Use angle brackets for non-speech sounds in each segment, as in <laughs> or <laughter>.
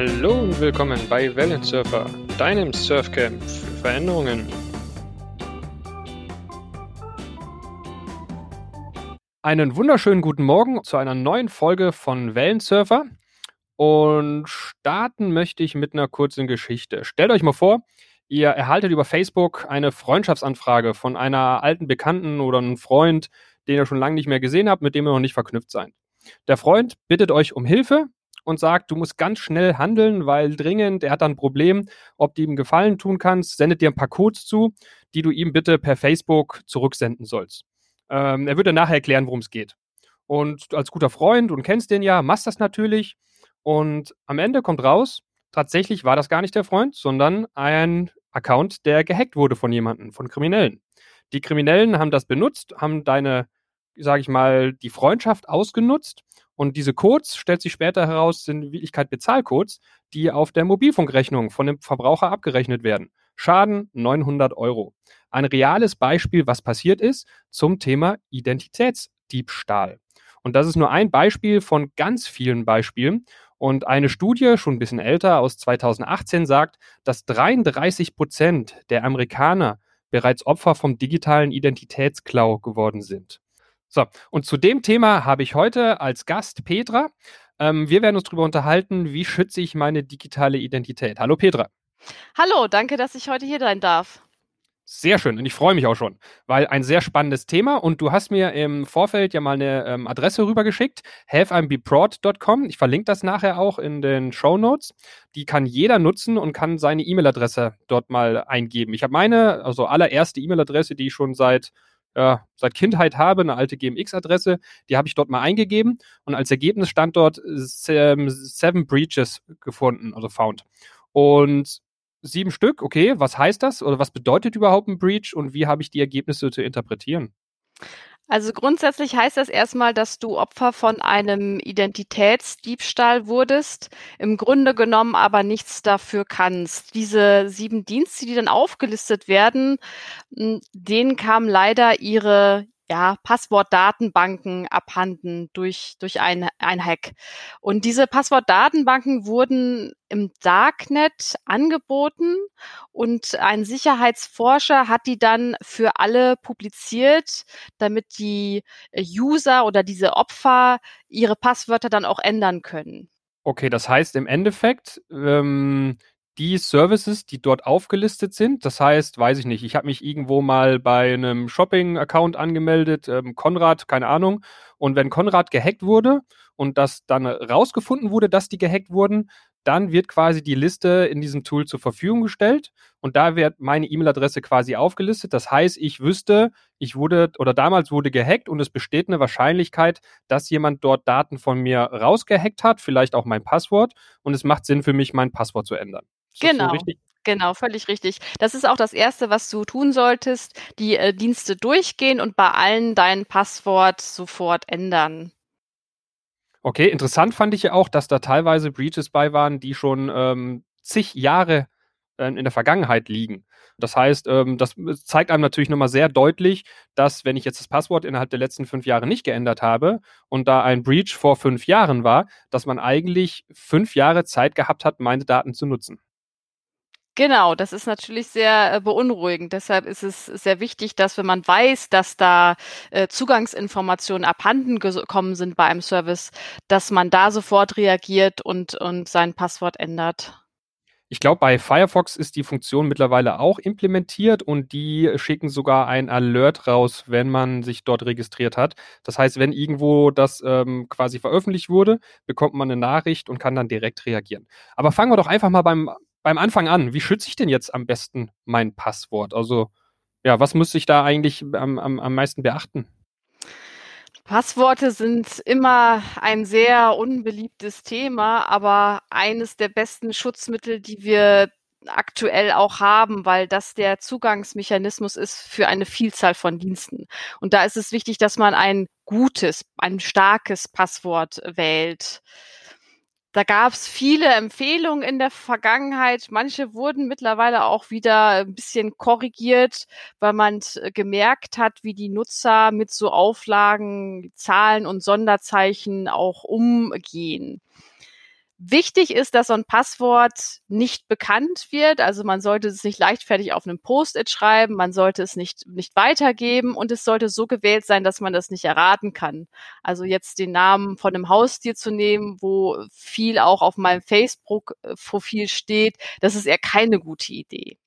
Hallo und willkommen bei Wellensurfer, deinem Surfcamp für Veränderungen. Einen wunderschönen guten Morgen zu einer neuen Folge von Wellensurfer. Und starten möchte ich mit einer kurzen Geschichte. Stellt euch mal vor, ihr erhaltet über Facebook eine Freundschaftsanfrage von einer alten Bekannten oder einem Freund, den ihr schon lange nicht mehr gesehen habt, mit dem ihr noch nicht verknüpft seid. Der Freund bittet euch um Hilfe und sagt, du musst ganz schnell handeln, weil dringend, er hat dann ein Problem, ob du ihm Gefallen tun kannst, sendet dir ein paar Codes zu, die du ihm bitte per Facebook zurücksenden sollst. Ähm, er wird dann nachher erklären, worum es geht. Und als guter Freund und kennst den ja, machst das natürlich. Und am Ende kommt raus, tatsächlich war das gar nicht der Freund, sondern ein Account, der gehackt wurde von jemandem, von Kriminellen. Die Kriminellen haben das benutzt, haben deine, sage ich mal, die Freundschaft ausgenutzt und diese Codes, stellt sich später heraus, sind in Wirklichkeit Bezahlcodes, die auf der Mobilfunkrechnung von dem Verbraucher abgerechnet werden. Schaden 900 Euro. Ein reales Beispiel, was passiert ist zum Thema Identitätsdiebstahl. Und das ist nur ein Beispiel von ganz vielen Beispielen. Und eine Studie, schon ein bisschen älter, aus 2018 sagt, dass 33 Prozent der Amerikaner bereits Opfer vom digitalen Identitätsklau geworden sind. So, und zu dem Thema habe ich heute als Gast Petra. Ähm, wir werden uns darüber unterhalten, wie schütze ich meine digitale Identität. Hallo Petra. Hallo, danke, dass ich heute hier sein darf. Sehr schön und ich freue mich auch schon, weil ein sehr spannendes Thema und du hast mir im Vorfeld ja mal eine ähm, Adresse rübergeschickt, haveimbeproud.com. Ich verlinke das nachher auch in den Show Notes. Die kann jeder nutzen und kann seine E-Mail-Adresse dort mal eingeben. Ich habe meine, also allererste E-Mail-Adresse, die ich schon seit äh, seit Kindheit habe, eine alte GMX-Adresse. Die habe ich dort mal eingegeben und als Ergebnis stand dort ähm, Seven Breaches gefunden, also found. Und sieben Stück, okay, was heißt das oder was bedeutet überhaupt ein Breach und wie habe ich die Ergebnisse zu interpretieren? Also grundsätzlich heißt das erstmal, dass du Opfer von einem Identitätsdiebstahl wurdest, im Grunde genommen aber nichts dafür kannst. Diese sieben Dienste, die dann aufgelistet werden, denen kam leider ihre ja, Passwortdatenbanken abhanden durch, durch ein, ein Hack. Und diese Passwortdatenbanken wurden im Darknet angeboten und ein Sicherheitsforscher hat die dann für alle publiziert, damit die User oder diese Opfer ihre Passwörter dann auch ändern können. Okay, das heißt im Endeffekt, ähm, die Services, die dort aufgelistet sind. Das heißt, weiß ich nicht, ich habe mich irgendwo mal bei einem Shopping-Account angemeldet, ähm, Konrad, keine Ahnung. Und wenn Konrad gehackt wurde und das dann rausgefunden wurde, dass die gehackt wurden, dann wird quasi die Liste in diesem Tool zur Verfügung gestellt und da wird meine E-Mail-Adresse quasi aufgelistet. Das heißt, ich wüsste, ich wurde oder damals wurde gehackt und es besteht eine Wahrscheinlichkeit, dass jemand dort Daten von mir rausgehackt hat, vielleicht auch mein Passwort und es macht Sinn für mich, mein Passwort zu ändern. Genau. So Genau, völlig richtig. Das ist auch das Erste, was du tun solltest, die äh, Dienste durchgehen und bei allen dein Passwort sofort ändern. Okay, interessant fand ich ja auch, dass da teilweise Breaches bei waren, die schon ähm, zig Jahre äh, in der Vergangenheit liegen. Das heißt, ähm, das zeigt einem natürlich nochmal sehr deutlich, dass wenn ich jetzt das Passwort innerhalb der letzten fünf Jahre nicht geändert habe und da ein Breach vor fünf Jahren war, dass man eigentlich fünf Jahre Zeit gehabt hat, meine Daten zu nutzen. Genau, das ist natürlich sehr äh, beunruhigend. Deshalb ist es sehr wichtig, dass wenn man weiß, dass da äh, Zugangsinformationen abhanden gekommen sind bei einem Service, dass man da sofort reagiert und, und sein Passwort ändert. Ich glaube, bei Firefox ist die Funktion mittlerweile auch implementiert und die schicken sogar ein Alert raus, wenn man sich dort registriert hat. Das heißt, wenn irgendwo das ähm, quasi veröffentlicht wurde, bekommt man eine Nachricht und kann dann direkt reagieren. Aber fangen wir doch einfach mal beim beim Anfang an, wie schütze ich denn jetzt am besten mein Passwort? Also, ja, was muss ich da eigentlich am, am, am meisten beachten? Passworte sind immer ein sehr unbeliebtes Thema, aber eines der besten Schutzmittel, die wir aktuell auch haben, weil das der Zugangsmechanismus ist für eine Vielzahl von Diensten. Und da ist es wichtig, dass man ein gutes, ein starkes Passwort wählt. Da gab es viele Empfehlungen in der Vergangenheit. Manche wurden mittlerweile auch wieder ein bisschen korrigiert, weil man äh, gemerkt hat, wie die Nutzer mit so Auflagen, Zahlen und Sonderzeichen auch umgehen. Wichtig ist, dass so ein Passwort nicht bekannt wird. Also man sollte es nicht leichtfertig auf einem Post-it schreiben, man sollte es nicht, nicht weitergeben und es sollte so gewählt sein, dass man das nicht erraten kann. Also jetzt den Namen von einem Haustier zu nehmen, wo viel auch auf meinem Facebook-Profil steht, das ist eher keine gute Idee.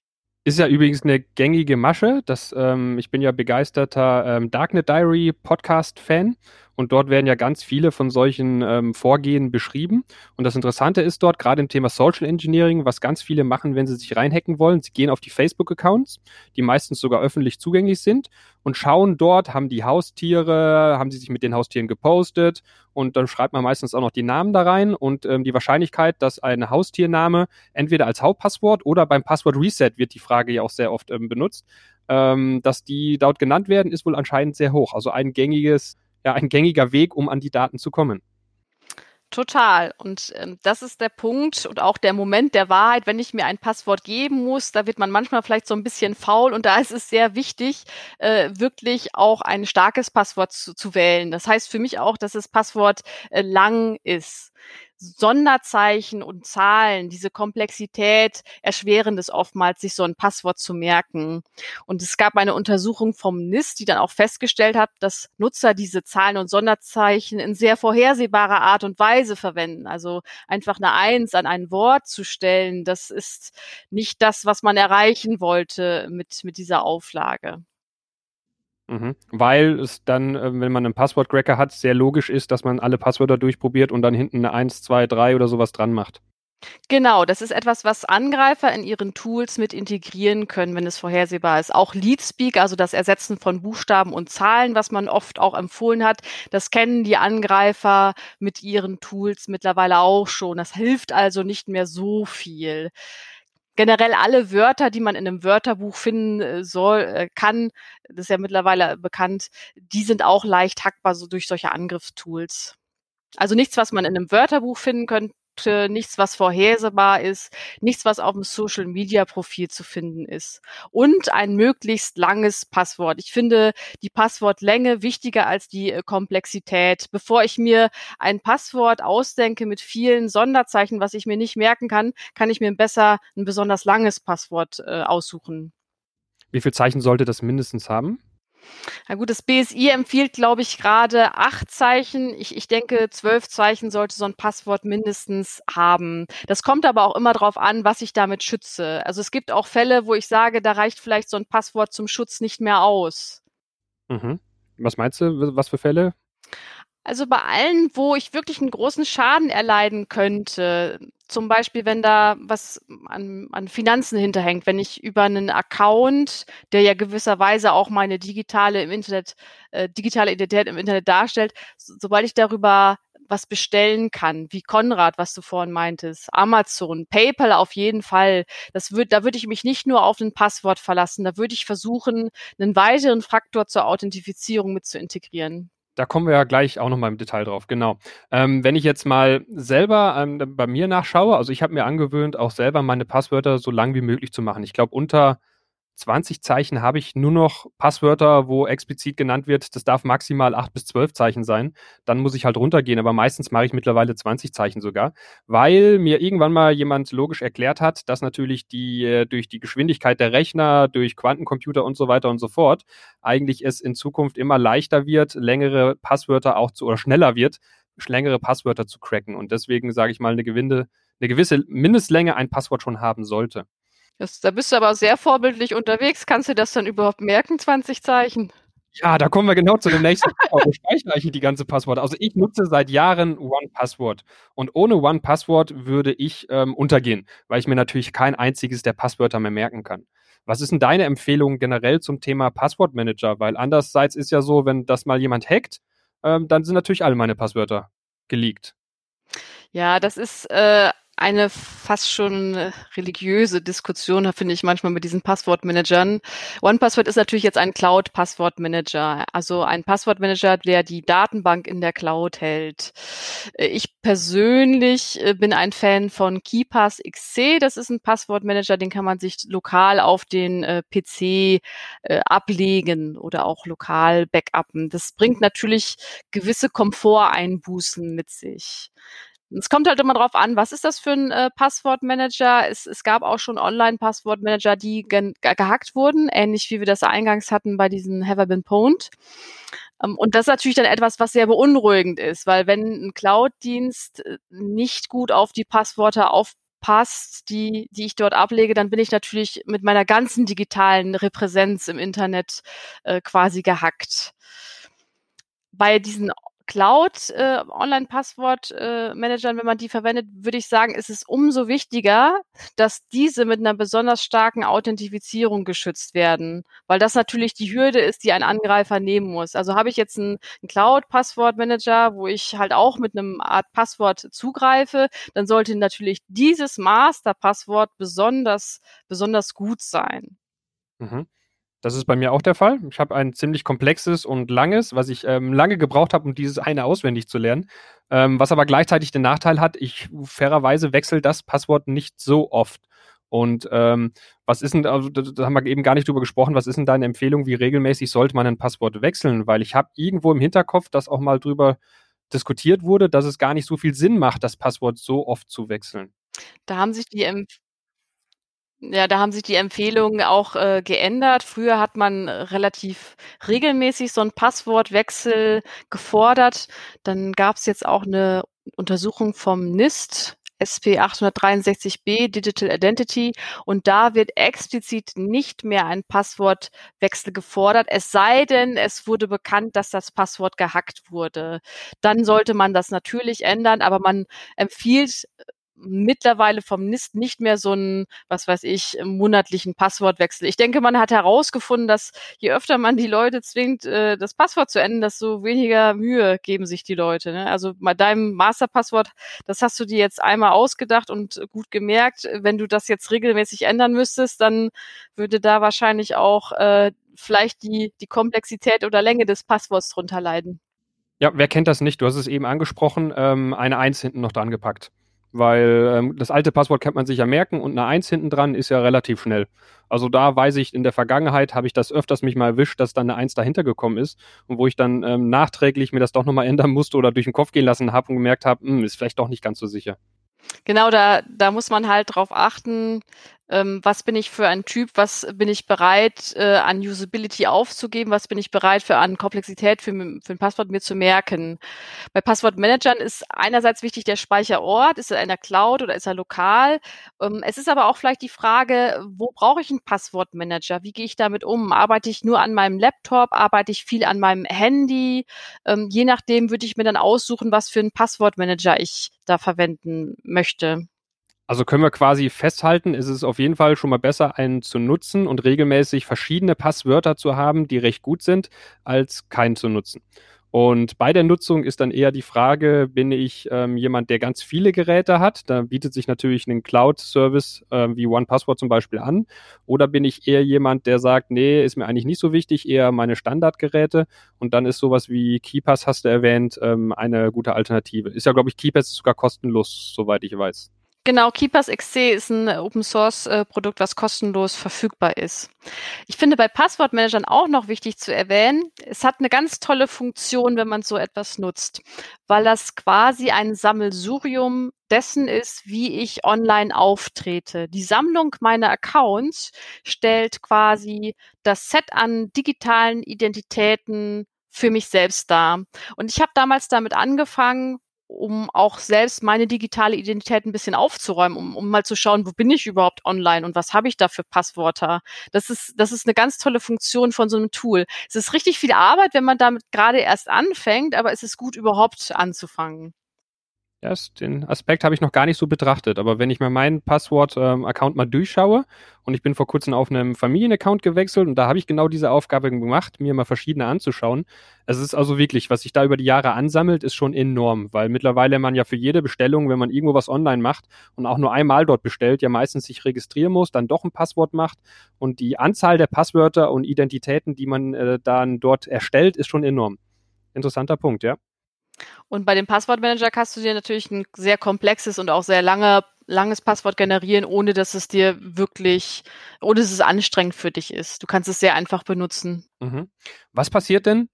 Ist ja übrigens eine gängige Masche. Das, ähm, ich bin ja begeisterter ähm, Darknet Diary Podcast-Fan und dort werden ja ganz viele von solchen ähm, Vorgehen beschrieben. Und das Interessante ist dort, gerade im Thema Social Engineering, was ganz viele machen, wenn sie sich reinhacken wollen, sie gehen auf die Facebook-Accounts, die meistens sogar öffentlich zugänglich sind und schauen dort, haben die Haustiere, haben sie sich mit den Haustieren gepostet und dann schreibt man meistens auch noch die Namen da rein und ähm, die Wahrscheinlichkeit, dass ein Haustiername entweder als Hauptpasswort oder beim Passwort Reset wird die Frage ja auch sehr oft ähm, benutzt, ähm, dass die dort genannt werden, ist wohl anscheinend sehr hoch. Also ein gängiges ja ein gängiger Weg, um an die Daten zu kommen. Total. Und ähm, das ist der Punkt und auch der Moment der Wahrheit, wenn ich mir ein Passwort geben muss, da wird man manchmal vielleicht so ein bisschen faul und da ist es sehr wichtig, äh, wirklich auch ein starkes Passwort zu, zu wählen. Das heißt für mich auch, dass das Passwort äh, lang ist. Sonderzeichen und Zahlen, diese Komplexität erschweren es oftmals, sich so ein Passwort zu merken. Und es gab eine Untersuchung vom NIST, die dann auch festgestellt hat, dass Nutzer diese Zahlen und Sonderzeichen in sehr vorhersehbarer Art und Weise verwenden. Also einfach eine Eins an ein Wort zu stellen, das ist nicht das, was man erreichen wollte mit, mit dieser Auflage. Mhm. Weil es dann, äh, wenn man einen Passwort-Cracker hat, sehr logisch ist, dass man alle Passwörter durchprobiert und dann hinten eine 1, 2, 3 oder sowas dran macht. Genau, das ist etwas, was Angreifer in ihren Tools mit integrieren können, wenn es vorhersehbar ist. Auch Leadspeak, also das Ersetzen von Buchstaben und Zahlen, was man oft auch empfohlen hat, das kennen die Angreifer mit ihren Tools mittlerweile auch schon. Das hilft also nicht mehr so viel generell alle Wörter, die man in einem Wörterbuch finden äh, soll, äh, kann, das ist ja mittlerweile bekannt, die sind auch leicht hackbar so durch solche Angriffstools. Also nichts, was man in einem Wörterbuch finden könnte, nichts, was vorhersehbar ist, nichts, was auf dem Social Media Profil zu finden ist und ein möglichst langes Passwort. Ich finde die Passwortlänge wichtiger als die äh, Komplexität. Bevor ich mir ein Passwort ausdenke mit vielen Sonderzeichen, was ich mir nicht merken kann, kann ich mir besser ein besonders langes Passwort äh, aussuchen. Wie viel Zeichen sollte das mindestens haben? Na gut, das BSI empfiehlt, glaube ich, gerade acht Zeichen. Ich, ich denke, zwölf Zeichen sollte so ein Passwort mindestens haben. Das kommt aber auch immer darauf an, was ich damit schütze. Also es gibt auch Fälle, wo ich sage, da reicht vielleicht so ein Passwort zum Schutz nicht mehr aus. Mhm. Was meinst du, was für Fälle? Also bei allen, wo ich wirklich einen großen Schaden erleiden könnte, zum Beispiel, wenn da was an, an Finanzen hinterhängt, wenn ich über einen Account, der ja gewisserweise auch meine digitale im Internet, äh, digitale Identität im Internet darstellt, so, sobald ich darüber was bestellen kann, wie Konrad, was du vorhin meintest, Amazon, PayPal auf jeden Fall. Das wird, da würde ich mich nicht nur auf ein Passwort verlassen, da würde ich versuchen, einen weiteren Faktor zur Authentifizierung mit zu integrieren. Da kommen wir ja gleich auch nochmal im Detail drauf, genau. Ähm, wenn ich jetzt mal selber ähm, bei mir nachschaue, also ich habe mir angewöhnt, auch selber meine Passwörter so lang wie möglich zu machen. Ich glaube, unter 20 Zeichen habe ich nur noch Passwörter, wo explizit genannt wird, das darf maximal 8 bis 12 Zeichen sein. Dann muss ich halt runtergehen, aber meistens mache ich mittlerweile 20 Zeichen sogar, weil mir irgendwann mal jemand logisch erklärt hat, dass natürlich die äh, durch die Geschwindigkeit der Rechner, durch Quantencomputer und so weiter und so fort, eigentlich es in Zukunft immer leichter wird, längere Passwörter auch zu oder schneller wird, längere Passwörter zu cracken. Und deswegen sage ich mal, eine, gewinde, eine gewisse Mindestlänge ein Passwort schon haben sollte. Das, da bist du aber sehr vorbildlich unterwegs. Kannst du das dann überhaupt merken, 20 Zeichen? Ja, da kommen wir genau zu dem nächsten. Wo speichere ich die ganze Passwort? Also ich nutze seit Jahren One-Password. Und ohne One-Password würde ich ähm, untergehen, weil ich mir natürlich kein einziges der Passwörter mehr merken kann. Was ist denn deine Empfehlung generell zum Thema Passwortmanager? Weil andererseits ist ja so, wenn das mal jemand hackt, ähm, dann sind natürlich alle meine Passwörter geleakt. Ja, das ist äh, eine fast schon äh, religiöse Diskussion, finde ich manchmal mit diesen Passwortmanagern. OnePassword ist natürlich jetzt ein Cloud-Passwortmanager, also ein Passwortmanager, der die Datenbank in der Cloud hält. Äh, ich persönlich äh, bin ein Fan von KeyPass XC. Das ist ein Passwortmanager, den kann man sich lokal auf den PC ablegen oder auch lokal backuppen. Das bringt natürlich gewisse Komforteinbußen mit sich. Es kommt halt immer drauf an, was ist das für ein äh, Passwortmanager? Es, es gab auch schon Online-Passwortmanager, die ge gehackt wurden, ähnlich wie wir das eingangs hatten bei diesen Have I Been Pwned. Ähm, und das ist natürlich dann etwas, was sehr beunruhigend ist, weil wenn ein Cloud-Dienst äh, nicht gut auf die Passwörter aufpasst, die, die ich dort ablege, dann bin ich natürlich mit meiner ganzen digitalen Repräsenz im Internet äh, quasi gehackt. Bei diesen Cloud äh, äh, wenn man die verwendet, würde ich sagen, ist es umso wichtiger, dass diese mit einer besonders starken Authentifizierung geschützt werden, weil das natürlich die Hürde ist, die ein Angreifer nehmen muss. Also habe ich jetzt einen, einen Cloud-Passwort-Manager, wo ich halt auch mit einem Art Passwort zugreife, dann sollte natürlich dieses Master-Passwort besonders, besonders gut sein. Mhm. Das ist bei mir auch der Fall. Ich habe ein ziemlich komplexes und langes, was ich ähm, lange gebraucht habe, um dieses eine auswendig zu lernen. Ähm, was aber gleichzeitig den Nachteil hat, ich fairerweise wechsle das Passwort nicht so oft. Und ähm, was ist denn, also da, haben wir eben gar nicht drüber gesprochen, was ist denn deine Empfehlung, wie regelmäßig sollte man ein Passwort wechseln? Weil ich habe irgendwo im Hinterkopf, dass auch mal drüber diskutiert wurde, dass es gar nicht so viel Sinn macht, das Passwort so oft zu wechseln. Da haben sich die ja, da haben sich die Empfehlungen auch äh, geändert. Früher hat man relativ regelmäßig so einen Passwortwechsel gefordert. Dann gab es jetzt auch eine Untersuchung vom NIST, SP 863b Digital Identity und da wird explizit nicht mehr ein Passwortwechsel gefordert, es sei denn, es wurde bekannt, dass das Passwort gehackt wurde. Dann sollte man das natürlich ändern, aber man empfiehlt mittlerweile vom NIST nicht mehr so einen, was weiß ich, monatlichen Passwortwechsel. Ich denke, man hat herausgefunden, dass je öfter man die Leute zwingt, äh, das Passwort zu ändern, desto weniger Mühe geben sich die Leute. Ne? Also bei deinem Masterpasswort, das hast du dir jetzt einmal ausgedacht und gut gemerkt. Wenn du das jetzt regelmäßig ändern müsstest, dann würde da wahrscheinlich auch äh, vielleicht die, die Komplexität oder Länge des Passworts drunter leiden. Ja, wer kennt das nicht? Du hast es eben angesprochen, ähm, eine Eins hinten noch dran gepackt weil ähm, das alte Passwort kann man sich ja merken und eine Eins hinten dran ist ja relativ schnell. Also da weiß ich, in der Vergangenheit habe ich das öfters mich mal erwischt, dass dann eine Eins dahinter gekommen ist und wo ich dann ähm, nachträglich mir das doch nochmal ändern musste oder durch den Kopf gehen lassen habe und gemerkt habe, hm, ist vielleicht doch nicht ganz so sicher. Genau, da, da muss man halt drauf achten, ähm, was bin ich für ein Typ, was bin ich bereit äh, an Usability aufzugeben, was bin ich bereit für an Komplexität für, für ein Passwort mir zu merken. Bei Passwortmanagern ist einerseits wichtig der Speicherort, ist er in der Cloud oder ist er lokal. Ähm, es ist aber auch vielleicht die Frage, wo brauche ich einen Passwortmanager? Wie gehe ich damit um? Arbeite ich nur an meinem Laptop? Arbeite ich viel an meinem Handy? Ähm, je nachdem würde ich mir dann aussuchen, was für einen Passwortmanager ich da verwenden möchte. Also können wir quasi festhalten, ist es auf jeden Fall schon mal besser, einen zu nutzen und regelmäßig verschiedene Passwörter zu haben, die recht gut sind, als keinen zu nutzen. Und bei der Nutzung ist dann eher die Frage, bin ich ähm, jemand, der ganz viele Geräte hat? Da bietet sich natürlich ein Cloud-Service äh, wie OnePassword zum Beispiel an. Oder bin ich eher jemand, der sagt, nee, ist mir eigentlich nicht so wichtig, eher meine Standardgeräte. Und dann ist sowas wie KeyPass, hast du erwähnt, ähm, eine gute Alternative. Ist ja, glaube ich, KeyPass ist sogar kostenlos, soweit ich weiß. Genau, Keepers XC ist ein Open Source äh, Produkt, was kostenlos verfügbar ist. Ich finde bei Passwortmanagern auch noch wichtig zu erwähnen, es hat eine ganz tolle Funktion, wenn man so etwas nutzt, weil das quasi ein Sammelsurium dessen ist, wie ich online auftrete. Die Sammlung meiner Accounts stellt quasi das Set an digitalen Identitäten für mich selbst dar. Und ich habe damals damit angefangen, um auch selbst meine digitale Identität ein bisschen aufzuräumen, um, um mal zu schauen, wo bin ich überhaupt online und was habe ich da für Passwörter. Das ist, das ist eine ganz tolle Funktion von so einem Tool. Es ist richtig viel Arbeit, wenn man damit gerade erst anfängt, aber es ist gut, überhaupt anzufangen. Ja, den Aspekt habe ich noch gar nicht so betrachtet, aber wenn ich mir meinen Passwort-Account ähm, mal durchschaue und ich bin vor kurzem auf einem Familienaccount gewechselt und da habe ich genau diese Aufgabe gemacht, mir mal verschiedene anzuschauen. Es ist also wirklich, was sich da über die Jahre ansammelt, ist schon enorm, weil mittlerweile man ja für jede Bestellung, wenn man irgendwo was online macht und auch nur einmal dort bestellt, ja meistens sich registrieren muss, dann doch ein Passwort macht und die Anzahl der Passwörter und Identitäten, die man äh, dann dort erstellt, ist schon enorm. Interessanter Punkt, ja. Und bei dem Passwortmanager kannst du dir natürlich ein sehr komplexes und auch sehr lange, langes Passwort generieren, ohne dass es dir wirklich, ohne dass es anstrengend für dich ist. Du kannst es sehr einfach benutzen. Mhm. Was passiert denn,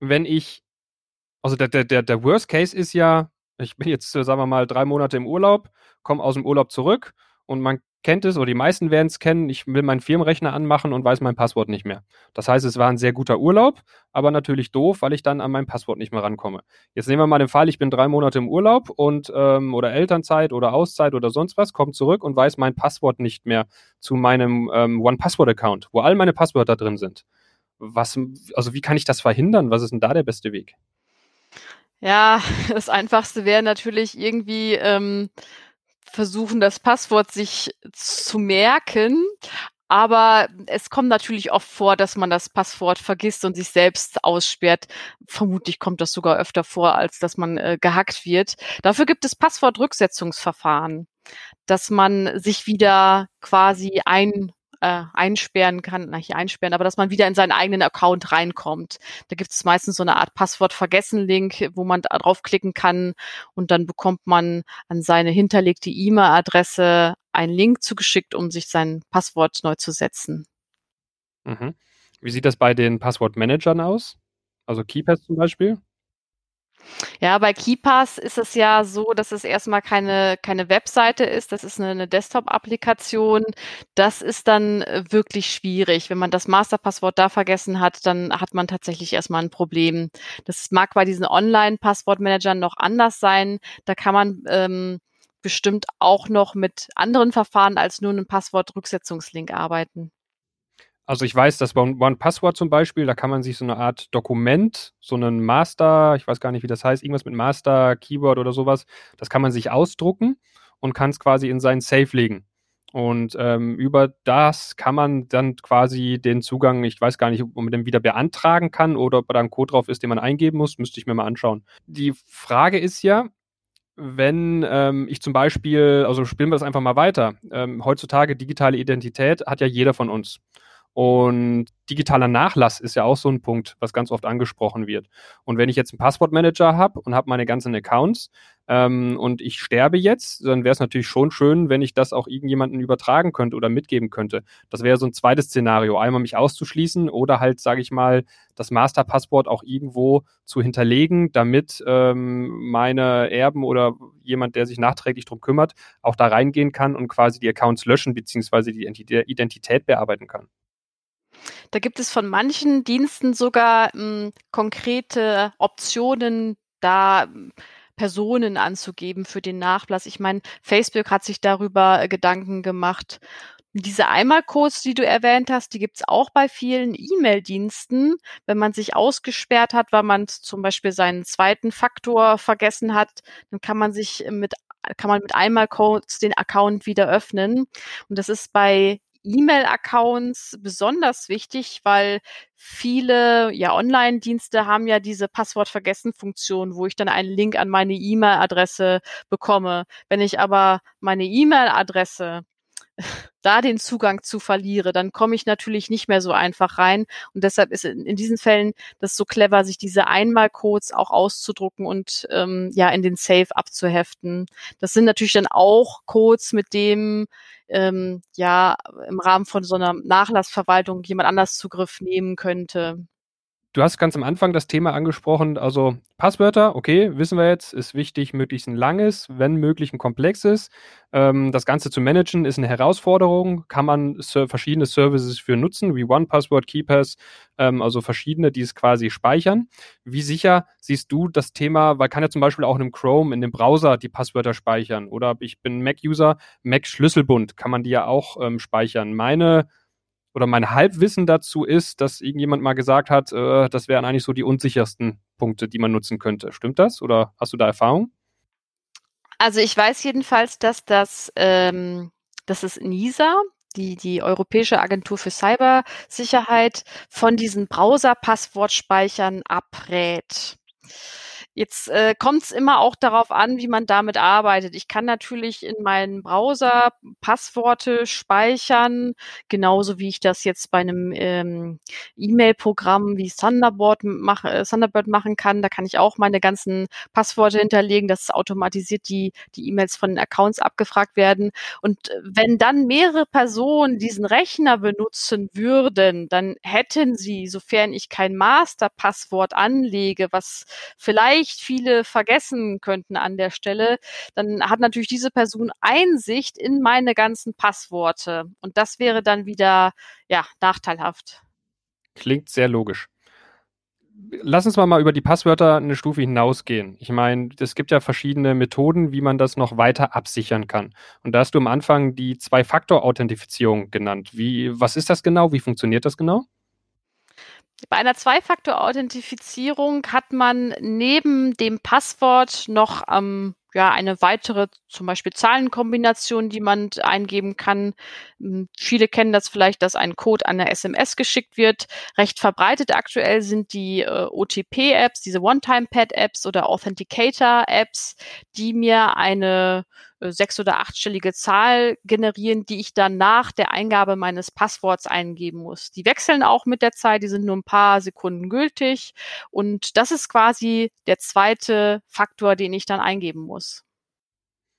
wenn ich, also der, der, der Worst Case ist ja, Ich bin jetzt, sagen wir mal, drei Monate im Urlaub, komme aus dem Urlaub zurück und man kennt es oder die meisten werden es kennen. Ich will meinen Firmenrechner anmachen und weiß mein Passwort nicht mehr. Das heißt, es war ein sehr guter Urlaub, aber natürlich doof, weil ich dann an mein Passwort nicht mehr rankomme. Jetzt nehmen wir mal den Fall, ich bin drei Monate im Urlaub und ähm, oder Elternzeit oder Auszeit oder sonst was, komme zurück und weiß mein Passwort nicht mehr zu meinem ähm, One-Password-Account, wo all meine Passwörter drin sind. Was, also wie kann ich das verhindern? Was ist denn da der beste Weg? Ja, <laughs> das Einfachste wäre natürlich irgendwie ähm, versuchen, das Passwort sich zu merken. Aber es kommt natürlich oft vor, dass man das Passwort vergisst und sich selbst aussperrt. Vermutlich kommt das sogar öfter vor, als dass man äh, gehackt wird. Dafür gibt es Passwortrücksetzungsverfahren, dass man sich wieder quasi ein äh, einsperren kann, nicht einsperren, aber dass man wieder in seinen eigenen Account reinkommt. Da gibt es meistens so eine Art Passwort-Vergessen-Link, wo man draufklicken kann und dann bekommt man an seine hinterlegte E-Mail-Adresse einen Link zugeschickt, um sich sein Passwort neu zu setzen. Mhm. Wie sieht das bei den Passwortmanagern aus? Also KeyPass zum Beispiel? Ja, bei KeyPass ist es ja so, dass es erstmal keine, keine Webseite ist. Das ist eine, eine Desktop-Applikation. Das ist dann äh, wirklich schwierig. Wenn man das Masterpasswort da vergessen hat, dann hat man tatsächlich erstmal ein Problem. Das mag bei diesen Online-Passwortmanagern noch anders sein. Da kann man ähm, bestimmt auch noch mit anderen Verfahren als nur einem Passwortrücksetzungslink arbeiten. Also ich weiß, dass One Password zum Beispiel, da kann man sich so eine Art Dokument, so einen Master, ich weiß gar nicht, wie das heißt, irgendwas mit Master, Keyword oder sowas, das kann man sich ausdrucken und kann es quasi in seinen Safe legen. Und ähm, über das kann man dann quasi den Zugang, ich weiß gar nicht, ob man den wieder beantragen kann oder ob da ein Code drauf ist, den man eingeben muss, müsste ich mir mal anschauen. Die Frage ist ja, wenn ähm, ich zum Beispiel, also spielen wir das einfach mal weiter, ähm, heutzutage digitale Identität hat ja jeder von uns. Und digitaler Nachlass ist ja auch so ein Punkt, was ganz oft angesprochen wird. Und wenn ich jetzt einen Passwortmanager habe und habe meine ganzen Accounts ähm, und ich sterbe jetzt, dann wäre es natürlich schon schön, wenn ich das auch irgendjemanden übertragen könnte oder mitgeben könnte. Das wäre so ein zweites Szenario, einmal mich auszuschließen oder halt, sage ich mal, das Masterpasswort auch irgendwo zu hinterlegen, damit ähm, meine Erben oder jemand, der sich nachträglich darum kümmert, auch da reingehen kann und quasi die Accounts löschen beziehungsweise die Identität bearbeiten kann. Da gibt es von manchen Diensten sogar hm, konkrete Optionen, da hm, Personen anzugeben für den Nachlass. Ich meine, Facebook hat sich darüber äh, Gedanken gemacht. Diese Einmalcodes, die du erwähnt hast, die gibt's auch bei vielen E-Mail-Diensten. Wenn man sich ausgesperrt hat, weil man zum Beispiel seinen zweiten Faktor vergessen hat, dann kann man sich mit kann man mit Einmalcodes den Account wieder öffnen. Und das ist bei E-Mail-Accounts besonders wichtig, weil viele ja Online-Dienste haben ja diese Passwort-Vergessen-Funktion, wo ich dann einen Link an meine E-Mail-Adresse bekomme. Wenn ich aber meine E-Mail-Adresse da den Zugang zu verliere, dann komme ich natürlich nicht mehr so einfach rein. Und deshalb ist in, in diesen Fällen das so clever, sich diese Einmalcodes auch auszudrucken und ähm, ja in den Safe abzuheften. Das sind natürlich dann auch Codes, mit dem ähm, ja im Rahmen von so einer Nachlassverwaltung jemand anders Zugriff nehmen könnte. Du hast ganz am Anfang das Thema angesprochen, also Passwörter, okay, wissen wir jetzt, ist wichtig, möglichst ein langes, wenn möglich ein komplexes. Ähm, das Ganze zu managen ist eine Herausforderung, kann man verschiedene Services für nutzen, wie OnePassword, KeyPass, ähm, also verschiedene, die es quasi speichern. Wie sicher siehst du das Thema, weil kann ja zum Beispiel auch in einem Chrome, in dem Browser die Passwörter speichern oder ich bin Mac-User, Mac-Schlüsselbund, kann man die ja auch ähm, speichern. Meine oder mein Halbwissen dazu ist, dass irgendjemand mal gesagt hat, äh, das wären eigentlich so die unsichersten Punkte, die man nutzen könnte. Stimmt das oder hast du da Erfahrung? Also ich weiß jedenfalls, dass das, ähm, dass es NISA, die, die Europäische Agentur für Cybersicherheit, von diesen Browser-Passwortspeichern abrät. Jetzt äh, kommt es immer auch darauf an, wie man damit arbeitet. Ich kann natürlich in meinen Browser Passworte speichern, genauso wie ich das jetzt bei einem ähm, E-Mail-Programm wie Thunderbird, mach, äh, Thunderbird machen kann. Da kann ich auch meine ganzen Passworte hinterlegen, dass automatisiert die die E-Mails von den Accounts abgefragt werden. Und äh, wenn dann mehrere Personen diesen Rechner benutzen würden, dann hätten sie, sofern ich kein Masterpasswort anlege, was vielleicht vielleicht viele vergessen könnten an der Stelle, dann hat natürlich diese Person Einsicht in meine ganzen Passworte. Und das wäre dann wieder, ja, nachteilhaft. Klingt sehr logisch lass uns mal, mal über die Passwörter eine Stufe hinausgehen. Ich meine, es gibt ja verschiedene Methoden, wie man das noch weiter absichern kann. Und da hast du am Anfang die Zwei-Faktor-Authentifizierung genannt. Wie, was ist das genau? Wie funktioniert das genau? Bei einer Zwei-Faktor-Authentifizierung hat man neben dem Passwort noch ähm, ja, eine weitere, zum Beispiel Zahlenkombination, die man eingeben kann. Hm, viele kennen das vielleicht, dass ein Code an eine SMS geschickt wird. Recht verbreitet aktuell sind die äh, OTP-Apps, diese One-Time-Pad-Apps oder Authenticator-Apps, die mir eine sechs- oder achtstellige Zahl generieren, die ich dann nach der Eingabe meines Passworts eingeben muss. Die wechseln auch mit der Zeit, die sind nur ein paar Sekunden gültig. Und das ist quasi der zweite Faktor, den ich dann eingeben muss.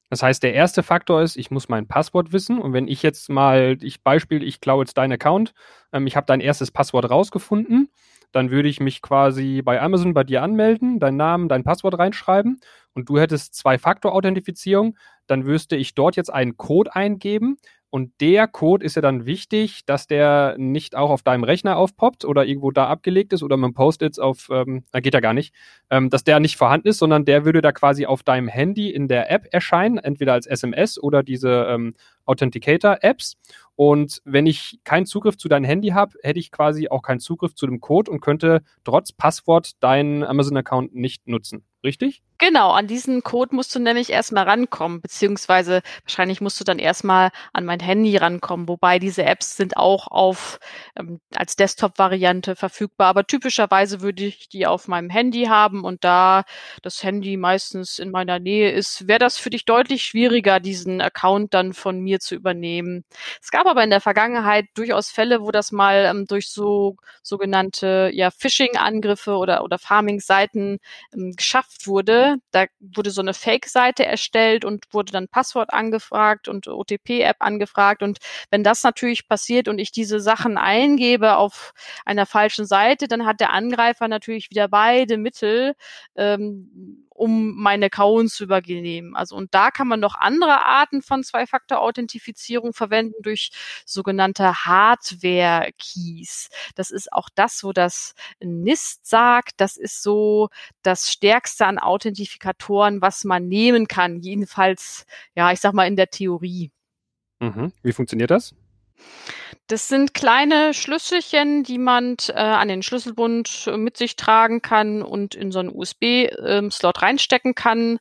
Das heißt, der erste Faktor ist, ich muss mein Passwort wissen. Und wenn ich jetzt mal, ich Beispiel, ich klaue jetzt deinen Account, ähm, ich habe dein erstes Passwort rausgefunden, dann würde ich mich quasi bei Amazon bei dir anmelden, deinen Namen, dein Passwort reinschreiben und du hättest Zwei-Faktor-Authentifizierung, dann müsste ich dort jetzt einen Code eingeben und der Code ist ja dann wichtig, dass der nicht auch auf deinem Rechner aufpoppt oder irgendwo da abgelegt ist oder mit Post-its auf, ähm, da geht ja gar nicht, ähm, dass der nicht vorhanden ist, sondern der würde da quasi auf deinem Handy in der App erscheinen, entweder als SMS oder diese ähm, Authenticator-Apps. Und wenn ich keinen Zugriff zu deinem Handy habe, hätte ich quasi auch keinen Zugriff zu dem Code und könnte trotz Passwort deinen Amazon-Account nicht nutzen. Richtig? Genau, an diesen Code musst du nämlich erstmal rankommen, beziehungsweise wahrscheinlich musst du dann erstmal an mein Handy rankommen, wobei diese Apps sind auch auf ähm, als Desktop-Variante verfügbar, aber typischerweise würde ich die auf meinem Handy haben und da das Handy meistens in meiner Nähe ist, wäre das für dich deutlich schwieriger, diesen Account dann von mir zu übernehmen. Es gab aber in der Vergangenheit durchaus Fälle, wo das mal ähm, durch so sogenannte ja, Phishing-Angriffe oder, oder Farming-Seiten ähm, geschafft wurde. Da wurde so eine Fake-Seite erstellt und wurde dann Passwort angefragt und OTP-App angefragt. Und wenn das natürlich passiert und ich diese Sachen eingebe auf einer falschen Seite, dann hat der Angreifer natürlich wieder beide Mittel, ähm, um meine Accounts zu übernehmen. Also und da kann man noch andere Arten von Zwei-Faktor-Authentifizierung verwenden durch sogenannte Hardware-Keys. Das ist auch das, wo das NIST sagt. Das ist so das Stärkste an Authentifikatoren, was man nehmen kann. Jedenfalls, ja, ich sag mal in der Theorie. Mhm. Wie funktioniert das? Das sind kleine Schlüsselchen, die man äh, an den Schlüsselbund mit sich tragen kann und in so einen USB-Slot ähm, reinstecken kann.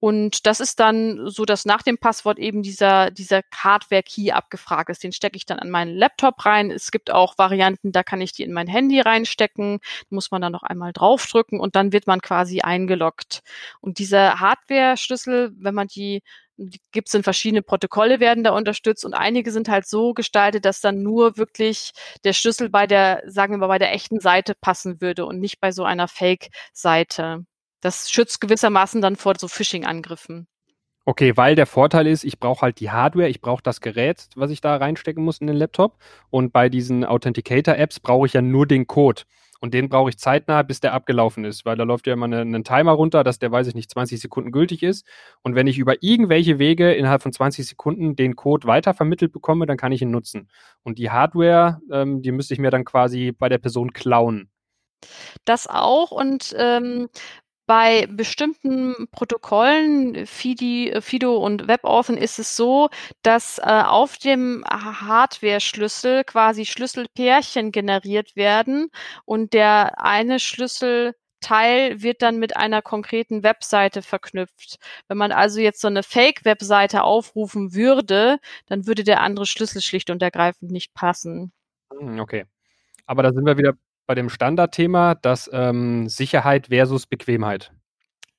Und das ist dann so, dass nach dem Passwort eben dieser, dieser Hardware-Key abgefragt ist. Den stecke ich dann an meinen Laptop rein. Es gibt auch Varianten, da kann ich die in mein Handy reinstecken. Muss man dann noch einmal draufdrücken und dann wird man quasi eingeloggt. Und dieser Hardware-Schlüssel, wenn man die gibt es in verschiedene Protokolle, werden da unterstützt und einige sind halt so gestaltet, dass dann nur wirklich der Schlüssel bei der, sagen wir mal, bei der echten Seite passen würde und nicht bei so einer Fake-Seite. Das schützt gewissermaßen dann vor so Phishing-Angriffen. Okay, weil der Vorteil ist, ich brauche halt die Hardware, ich brauche das Gerät, was ich da reinstecken muss in den Laptop. Und bei diesen Authenticator-Apps brauche ich ja nur den Code. Und den brauche ich zeitnah, bis der abgelaufen ist, weil da läuft ja immer ein Timer runter, dass der, weiß ich nicht, 20 Sekunden gültig ist. Und wenn ich über irgendwelche Wege innerhalb von 20 Sekunden den Code weitervermittelt bekomme, dann kann ich ihn nutzen. Und die Hardware, ähm, die müsste ich mir dann quasi bei der Person klauen. Das auch und ähm, bei bestimmten Protokollen, FIDI, Fido und WebAuthn ist es so, dass äh, auf dem Hardware-Schlüssel quasi Schlüsselpärchen generiert werden und der eine Schlüsselteil wird dann mit einer konkreten Webseite verknüpft. Wenn man also jetzt so eine Fake-Webseite aufrufen würde, dann würde der andere Schlüssel schlicht und ergreifend nicht passen. Hm, okay. Aber da sind wir wieder bei dem Standardthema, das ähm, Sicherheit versus Bequemheit.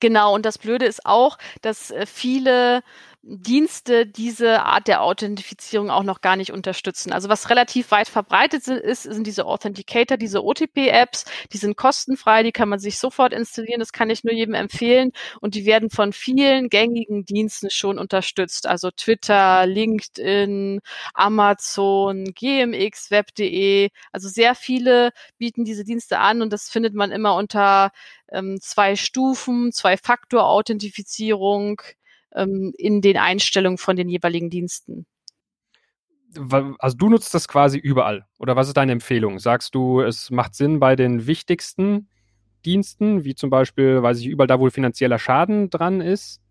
Genau, und das Blöde ist auch, dass äh, viele Dienste diese Art der Authentifizierung auch noch gar nicht unterstützen. Also was relativ weit verbreitet ist, sind diese Authenticator, diese OTP-Apps, die sind kostenfrei, die kann man sich sofort installieren, das kann ich nur jedem empfehlen. Und die werden von vielen gängigen Diensten schon unterstützt, also Twitter, LinkedIn, Amazon, GMX, Web.de, also sehr viele bieten diese Dienste an und das findet man immer unter ähm, zwei Stufen, Zwei-Faktor-Authentifizierung, ähm, in den Einstellungen von den jeweiligen Diensten. Also du nutzt das quasi überall. Oder was ist deine Empfehlung? Sagst du, es macht Sinn bei den wichtigsten Diensten, wie zum Beispiel, weiß ich, überall da, wo finanzieller Schaden dran ist?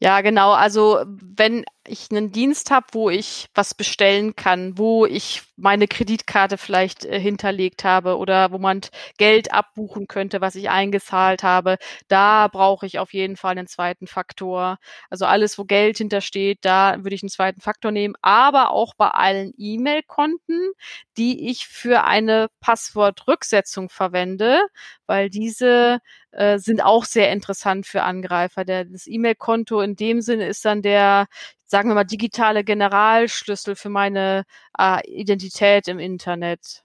Ja, genau. Also wenn ich einen Dienst habe, wo ich was bestellen kann, wo ich meine Kreditkarte vielleicht äh, hinterlegt habe oder wo man Geld abbuchen könnte, was ich eingezahlt habe, da brauche ich auf jeden Fall einen zweiten Faktor. Also alles, wo Geld hintersteht, da würde ich einen zweiten Faktor nehmen, aber auch bei allen E-Mail-Konten, die ich für eine Passwortrücksetzung verwende, weil diese äh, sind auch sehr interessant für Angreifer. Der, das E-Mail-Konto in dem Sinne ist dann der, sagen wir mal, digitale Generalschlüssel für meine äh, Identität im Internet.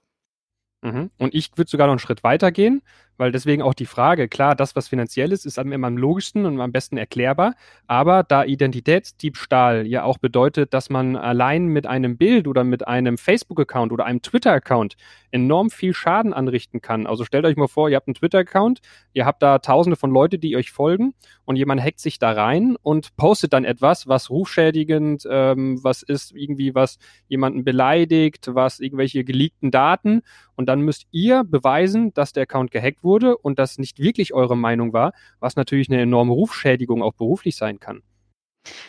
Mhm. Und ich würde sogar noch einen Schritt weiter gehen weil deswegen auch die Frage, klar, das, was finanziell ist, ist immer am logischsten und am besten erklärbar, aber da Identitätsdiebstahl ja auch bedeutet, dass man allein mit einem Bild oder mit einem Facebook-Account oder einem Twitter-Account enorm viel Schaden anrichten kann. Also stellt euch mal vor, ihr habt einen Twitter-Account, ihr habt da tausende von Leute, die euch folgen und jemand hackt sich da rein und postet dann etwas, was rufschädigend, ähm, was ist irgendwie, was jemanden beleidigt, was irgendwelche geleakten Daten und dann müsst ihr beweisen, dass der Account gehackt wurde und das nicht wirklich eure Meinung war, was natürlich eine enorme Rufschädigung auch beruflich sein kann.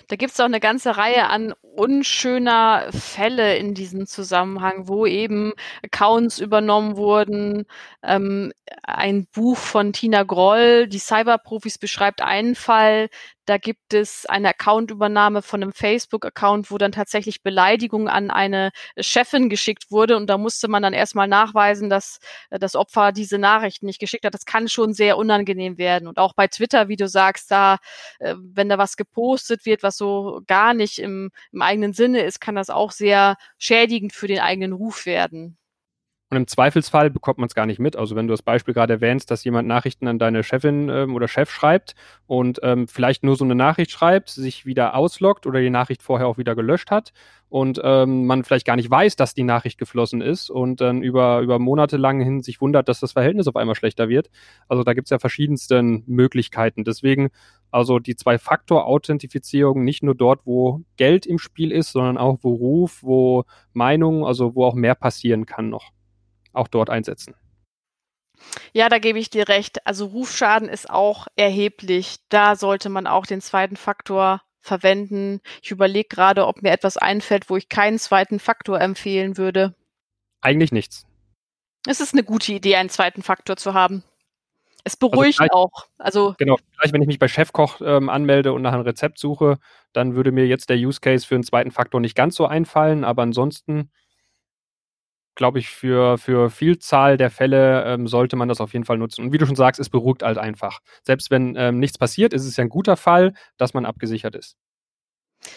Da gibt es auch eine ganze Reihe an unschöner Fälle in diesem Zusammenhang, wo eben Accounts übernommen wurden. Ähm, ein Buch von Tina Groll, die Cyberprofis, beschreibt einen Fall, da gibt es eine Accountübernahme von einem Facebook-Account, wo dann tatsächlich Beleidigung an eine Chefin geschickt wurde. Und da musste man dann erstmal nachweisen, dass äh, das Opfer diese Nachrichten nicht geschickt hat. Das kann schon sehr unangenehm werden. Und auch bei Twitter, wie du sagst, da, äh, wenn da was gepostet wird, was so gar nicht im, im eigenen Sinne ist, kann das auch sehr schädigend für den eigenen Ruf werden. Und im Zweifelsfall bekommt man es gar nicht mit. Also wenn du das Beispiel gerade erwähnst, dass jemand Nachrichten an deine Chefin ähm, oder Chef schreibt und ähm, vielleicht nur so eine Nachricht schreibt, sich wieder ausloggt oder die Nachricht vorher auch wieder gelöscht hat und ähm, man vielleicht gar nicht weiß, dass die Nachricht geflossen ist und dann über, über Monate lang hin sich wundert, dass das Verhältnis auf einmal schlechter wird. Also da gibt es ja verschiedenste Möglichkeiten. Deswegen also die Zwei-Faktor-Authentifizierung nicht nur dort, wo Geld im Spiel ist, sondern auch wo Ruf, wo Meinung, also wo auch mehr passieren kann noch auch dort einsetzen. Ja, da gebe ich dir recht. Also Rufschaden ist auch erheblich. Da sollte man auch den zweiten Faktor verwenden. Ich überlege gerade, ob mir etwas einfällt, wo ich keinen zweiten Faktor empfehlen würde. Eigentlich nichts. Es ist eine gute Idee, einen zweiten Faktor zu haben. Es also beruhigt also auch. Also genau, vielleicht wenn ich mich bei Chefkoch ähm, anmelde und nach einem Rezept suche, dann würde mir jetzt der Use Case für einen zweiten Faktor nicht ganz so einfallen, aber ansonsten glaube ich, für, für Vielzahl der Fälle ähm, sollte man das auf jeden Fall nutzen. Und wie du schon sagst, es beruhigt halt einfach. Selbst wenn ähm, nichts passiert, ist es ja ein guter Fall, dass man abgesichert ist.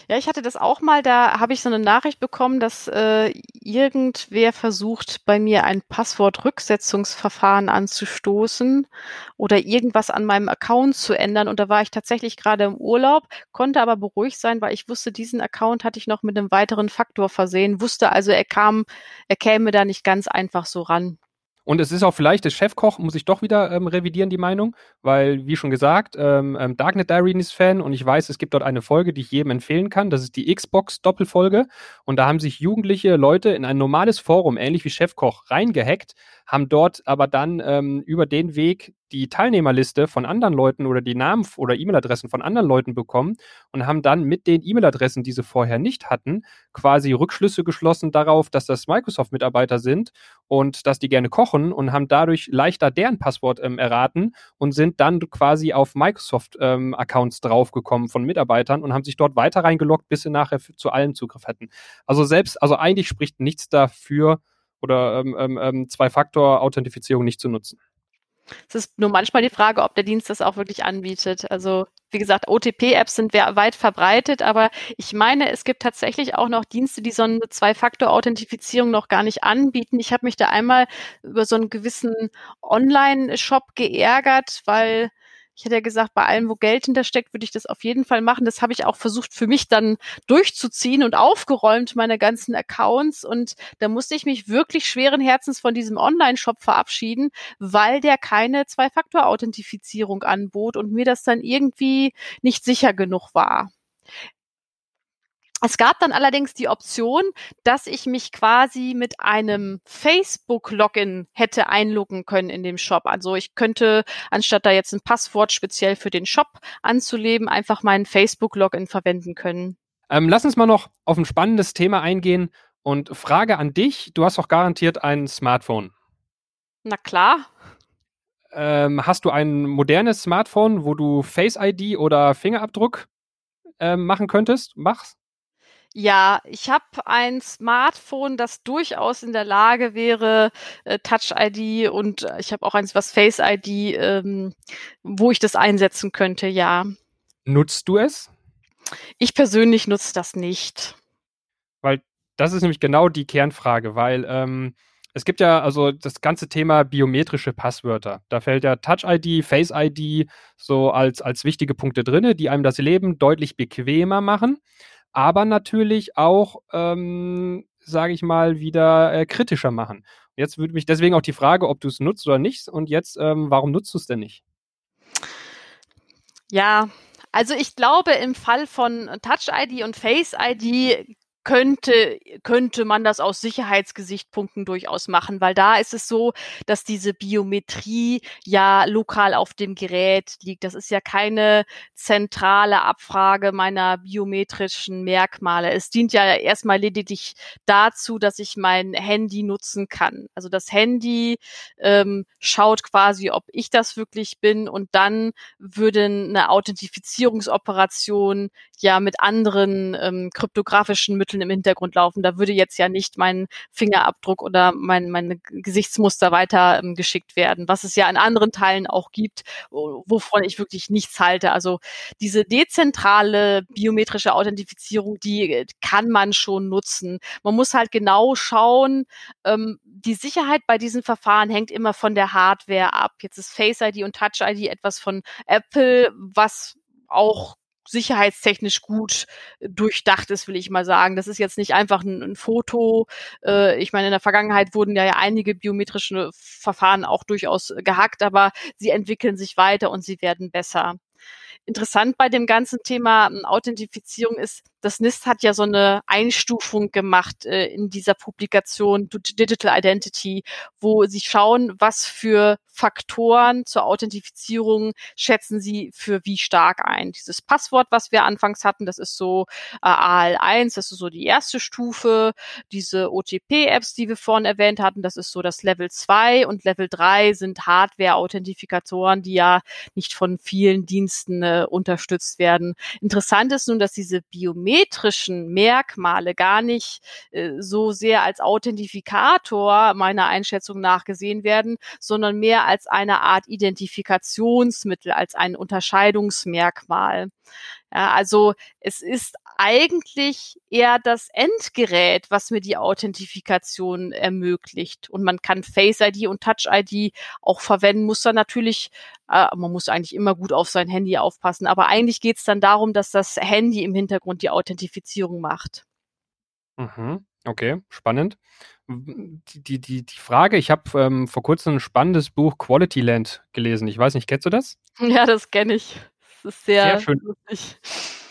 Ja, ich hatte das auch mal, da habe ich so eine Nachricht bekommen, dass äh, irgendwer versucht, bei mir ein Passwortrücksetzungsverfahren anzustoßen oder irgendwas an meinem Account zu ändern. Und da war ich tatsächlich gerade im Urlaub, konnte aber beruhigt sein, weil ich wusste, diesen Account hatte ich noch mit einem weiteren Faktor versehen, wusste also, er kam, er käme da nicht ganz einfach so ran. Und es ist auch vielleicht, der Chefkoch muss ich doch wieder ähm, revidieren, die Meinung, weil, wie schon gesagt, ähm, ähm, Darknet Diary ist Fan und ich weiß, es gibt dort eine Folge, die ich jedem empfehlen kann. Das ist die Xbox-Doppelfolge. Und da haben sich jugendliche Leute in ein normales Forum, ähnlich wie Chefkoch, reingehackt, haben dort aber dann ähm, über den Weg die Teilnehmerliste von anderen Leuten oder die Namen oder E-Mail-Adressen von anderen Leuten bekommen und haben dann mit den E-Mail-Adressen, die sie vorher nicht hatten, quasi Rückschlüsse geschlossen darauf, dass das Microsoft-Mitarbeiter sind und dass die gerne kochen und haben dadurch leichter deren Passwort ähm, erraten und sind dann quasi auf Microsoft-Accounts ähm, draufgekommen von Mitarbeitern und haben sich dort weiter reingeloggt, bis sie nachher zu allen Zugriff hätten. Also selbst, also eigentlich spricht nichts dafür oder ähm, ähm, ähm Zwei-Faktor-Authentifizierung nicht zu nutzen. Es ist nur manchmal die Frage, ob der Dienst das auch wirklich anbietet. Also wie gesagt, OTP-Apps sind weit verbreitet, aber ich meine, es gibt tatsächlich auch noch Dienste, die so eine Zwei-Faktor-Authentifizierung noch gar nicht anbieten. Ich habe mich da einmal über so einen gewissen Online-Shop geärgert, weil ich hätte ja gesagt, bei allem, wo Geld hintersteckt, würde ich das auf jeden Fall machen. Das habe ich auch versucht für mich dann durchzuziehen und aufgeräumt, meine ganzen Accounts. Und da musste ich mich wirklich schweren Herzens von diesem Online-Shop verabschieden, weil der keine Zwei-Faktor-Authentifizierung anbot und mir das dann irgendwie nicht sicher genug war. Es gab dann allerdings die Option, dass ich mich quasi mit einem Facebook-Login hätte einloggen können in dem Shop. Also ich könnte, anstatt da jetzt ein Passwort speziell für den Shop anzuleben, einfach meinen Facebook-Login verwenden können. Ähm, lass uns mal noch auf ein spannendes Thema eingehen und Frage an dich. Du hast doch garantiert ein Smartphone. Na klar. Ähm, hast du ein modernes Smartphone, wo du Face ID oder Fingerabdruck ähm, machen könntest? Machst? Ja, ich habe ein Smartphone, das durchaus in der Lage wäre, äh, Touch ID und äh, ich habe auch eins, was Face ID, ähm, wo ich das einsetzen könnte, ja. Nutzt du es? Ich persönlich nutze das nicht. Weil das ist nämlich genau die Kernfrage, weil ähm, es gibt ja also das ganze Thema biometrische Passwörter. Da fällt ja Touch ID, Face ID so als, als wichtige Punkte drin, die einem das Leben deutlich bequemer machen aber natürlich auch, ähm, sage ich mal, wieder äh, kritischer machen. Jetzt würde mich deswegen auch die Frage, ob du es nutzt oder nicht. Und jetzt, ähm, warum nutzt du es denn nicht? Ja, also ich glaube, im Fall von Touch ID und Face ID könnte, könnte man das aus Sicherheitsgesichtspunkten durchaus machen, weil da ist es so, dass diese Biometrie ja lokal auf dem Gerät liegt. Das ist ja keine zentrale Abfrage meiner biometrischen Merkmale. Es dient ja erstmal lediglich dazu, dass ich mein Handy nutzen kann. Also das Handy ähm, schaut quasi, ob ich das wirklich bin und dann würde eine Authentifizierungsoperation ja mit anderen ähm, kryptografischen Mitteln im Hintergrund laufen. Da würde jetzt ja nicht mein Fingerabdruck oder mein, meine Gesichtsmuster weiter ähm, geschickt werden, was es ja in anderen Teilen auch gibt, wovon ich wirklich nichts halte. Also diese dezentrale biometrische Authentifizierung, die äh, kann man schon nutzen. Man muss halt genau schauen, ähm, die Sicherheit bei diesen Verfahren hängt immer von der Hardware ab. Jetzt ist Face ID und Touch ID etwas von Apple, was auch sicherheitstechnisch gut durchdacht ist, will ich mal sagen. Das ist jetzt nicht einfach ein, ein Foto. Äh, ich meine, in der Vergangenheit wurden ja, ja einige biometrische Verfahren auch durchaus gehackt, aber sie entwickeln sich weiter und sie werden besser. Interessant bei dem ganzen Thema ähm, Authentifizierung ist, das NIST hat ja so eine Einstufung gemacht äh, in dieser Publikation Digital Identity, wo sie schauen, was für Faktoren zur Authentifizierung schätzen sie für wie stark ein. Dieses Passwort, was wir anfangs hatten, das ist so äh, AL1, das ist so die erste Stufe. Diese OTP-Apps, die wir vorhin erwähnt hatten, das ist so das Level 2 und Level 3 sind Hardware-Authentifikatoren, die ja nicht von vielen Diensten äh, unterstützt werden. Interessant ist nun, dass diese biometrischen Merkmale gar nicht äh, so sehr als Authentifikator meiner Einschätzung nach gesehen werden, sondern mehr als eine Art Identifikationsmittel, als ein Unterscheidungsmerkmal. Ja, also es ist eigentlich eher das Endgerät, was mir die Authentifikation ermöglicht. Und man kann Face ID und Touch ID auch verwenden, muss dann natürlich, äh, man muss eigentlich immer gut auf sein Handy aufpassen. Aber eigentlich geht es dann darum, dass das Handy im Hintergrund die Authentifizierung macht. Mhm. Okay, spannend. Die, die, die, Frage, ich habe ähm, vor kurzem ein spannendes Buch Quality Land gelesen. Ich weiß nicht, kennst du das? <laughs> Ja, das kenne ich. Ist sehr, sehr schön. lustig.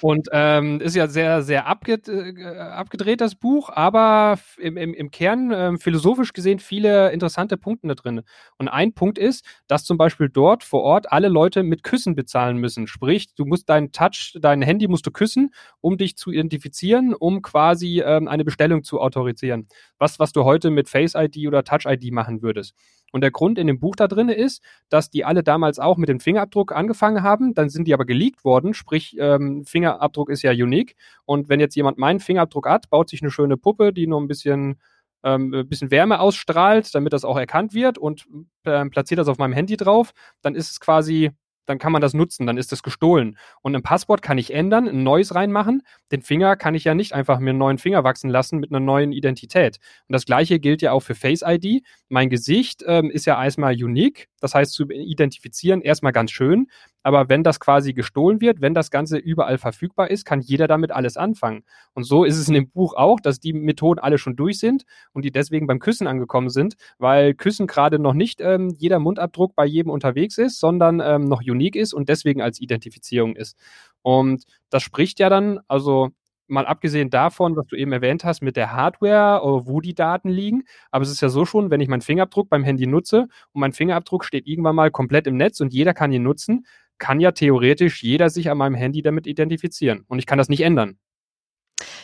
Und ähm, ist ja sehr, sehr abged äh, abgedreht, das Buch, aber im, im, im Kern äh, philosophisch gesehen viele interessante Punkte da drin. Und ein Punkt ist, dass zum Beispiel dort vor Ort alle Leute mit Küssen bezahlen müssen. Sprich, du musst deinen Touch, dein Handy musst du küssen, um dich zu identifizieren, um quasi ähm, eine Bestellung zu autorisieren. Was, was du heute mit Face ID oder Touch ID machen würdest. Und der Grund in dem Buch da drin ist, dass die alle damals auch mit dem Fingerabdruck angefangen haben, dann sind die aber geleakt worden, sprich ähm, Fingerabdruck ist ja unique. Und wenn jetzt jemand meinen Fingerabdruck hat, baut sich eine schöne Puppe, die nur ein bisschen ähm, ein bisschen Wärme ausstrahlt, damit das auch erkannt wird und äh, platziert das auf meinem Handy drauf, dann ist es quasi dann kann man das nutzen, dann ist es gestohlen. Und ein Passwort kann ich ändern, ein neues reinmachen. Den Finger kann ich ja nicht einfach mir einen neuen Finger wachsen lassen mit einer neuen Identität. Und das gleiche gilt ja auch für Face ID. Mein Gesicht ähm, ist ja erstmal unique, das heißt zu identifizieren erstmal ganz schön. Aber wenn das quasi gestohlen wird, wenn das Ganze überall verfügbar ist, kann jeder damit alles anfangen. Und so ist es in dem Buch auch, dass die Methoden alle schon durch sind und die deswegen beim Küssen angekommen sind, weil Küssen gerade noch nicht ähm, jeder Mundabdruck bei jedem unterwegs ist, sondern ähm, noch unique ist und deswegen als Identifizierung ist. Und das spricht ja dann, also mal abgesehen davon, was du eben erwähnt hast, mit der Hardware, äh, wo die Daten liegen. Aber es ist ja so schon, wenn ich meinen Fingerabdruck beim Handy nutze und mein Fingerabdruck steht irgendwann mal komplett im Netz und jeder kann ihn nutzen, kann ja theoretisch jeder sich an meinem Handy damit identifizieren. Und ich kann das nicht ändern.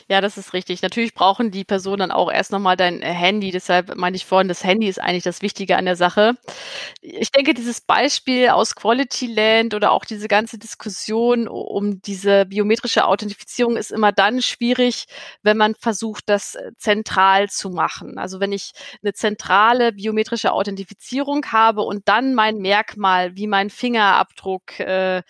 Ja, das ist richtig. Natürlich brauchen die Personen dann auch erst nochmal dein äh, Handy. Deshalb meine ich vorhin, das Handy ist eigentlich das Wichtige an der Sache. Ich denke, dieses Beispiel aus Quality Land oder auch diese ganze Diskussion um diese biometrische Authentifizierung ist immer dann schwierig, wenn man versucht, das äh, zentral zu machen. Also wenn ich eine zentrale biometrische Authentifizierung habe und dann mein Merkmal wie mein Fingerabdruck äh,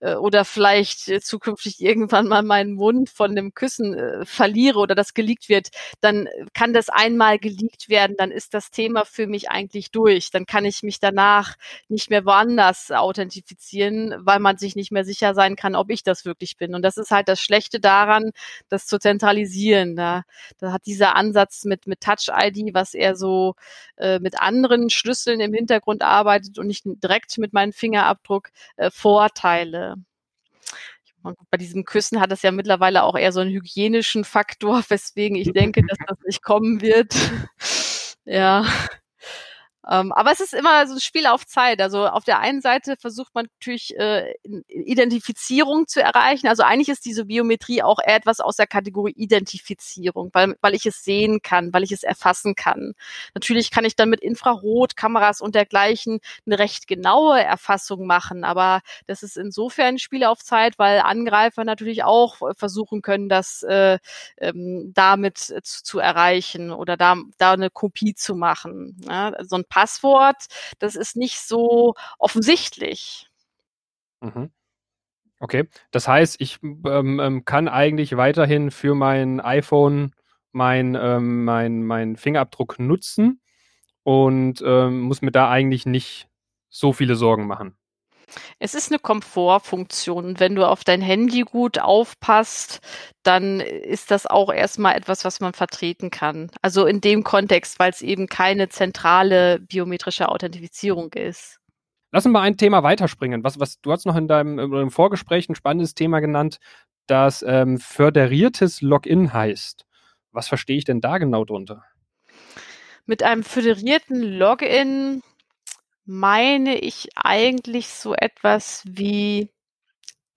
äh oder vielleicht zukünftig irgendwann mal meinen Mund von dem Küssen verliere oder das geleakt wird, dann kann das einmal geleakt werden, dann ist das Thema für mich eigentlich durch. Dann kann ich mich danach nicht mehr woanders authentifizieren, weil man sich nicht mehr sicher sein kann, ob ich das wirklich bin. Und das ist halt das Schlechte daran, das zu zentralisieren. Da, da hat dieser Ansatz mit, mit Touch-ID, was eher so äh, mit anderen Schlüsseln im Hintergrund arbeitet und nicht direkt mit meinem Fingerabdruck, äh, Vorteile. Bei diesen Küssen hat es ja mittlerweile auch eher so einen hygienischen Faktor, <laughs> weswegen ich denke, dass das nicht kommen wird. <laughs> ja. Ähm, aber es ist immer so ein Spiel auf Zeit. Also auf der einen Seite versucht man natürlich äh, Identifizierung zu erreichen. Also eigentlich ist diese Biometrie auch eher etwas aus der Kategorie Identifizierung, weil, weil ich es sehen kann, weil ich es erfassen kann. Natürlich kann ich dann mit Infrarotkameras und dergleichen eine recht genaue Erfassung machen, aber das ist insofern ein Spiel auf Zeit, weil Angreifer natürlich auch versuchen können, das äh, ähm, damit zu, zu erreichen oder da, da eine Kopie zu machen. Ja? So ein Passwort, das ist nicht so offensichtlich. Mhm. Okay, das heißt, ich ähm, ähm, kann eigentlich weiterhin für mein iPhone mein, ähm, mein, mein Fingerabdruck nutzen und ähm, muss mir da eigentlich nicht so viele Sorgen machen. Es ist eine Komfortfunktion. wenn du auf dein Handy gut aufpasst, dann ist das auch erstmal etwas, was man vertreten kann. Also in dem Kontext, weil es eben keine zentrale biometrische Authentifizierung ist. Lass uns mal ein Thema weiterspringen. Was, was, du hast noch in deinem, in deinem Vorgespräch ein spannendes Thema genannt, das ähm, föderiertes Login heißt. Was verstehe ich denn da genau drunter? Mit einem föderierten Login meine ich eigentlich so etwas wie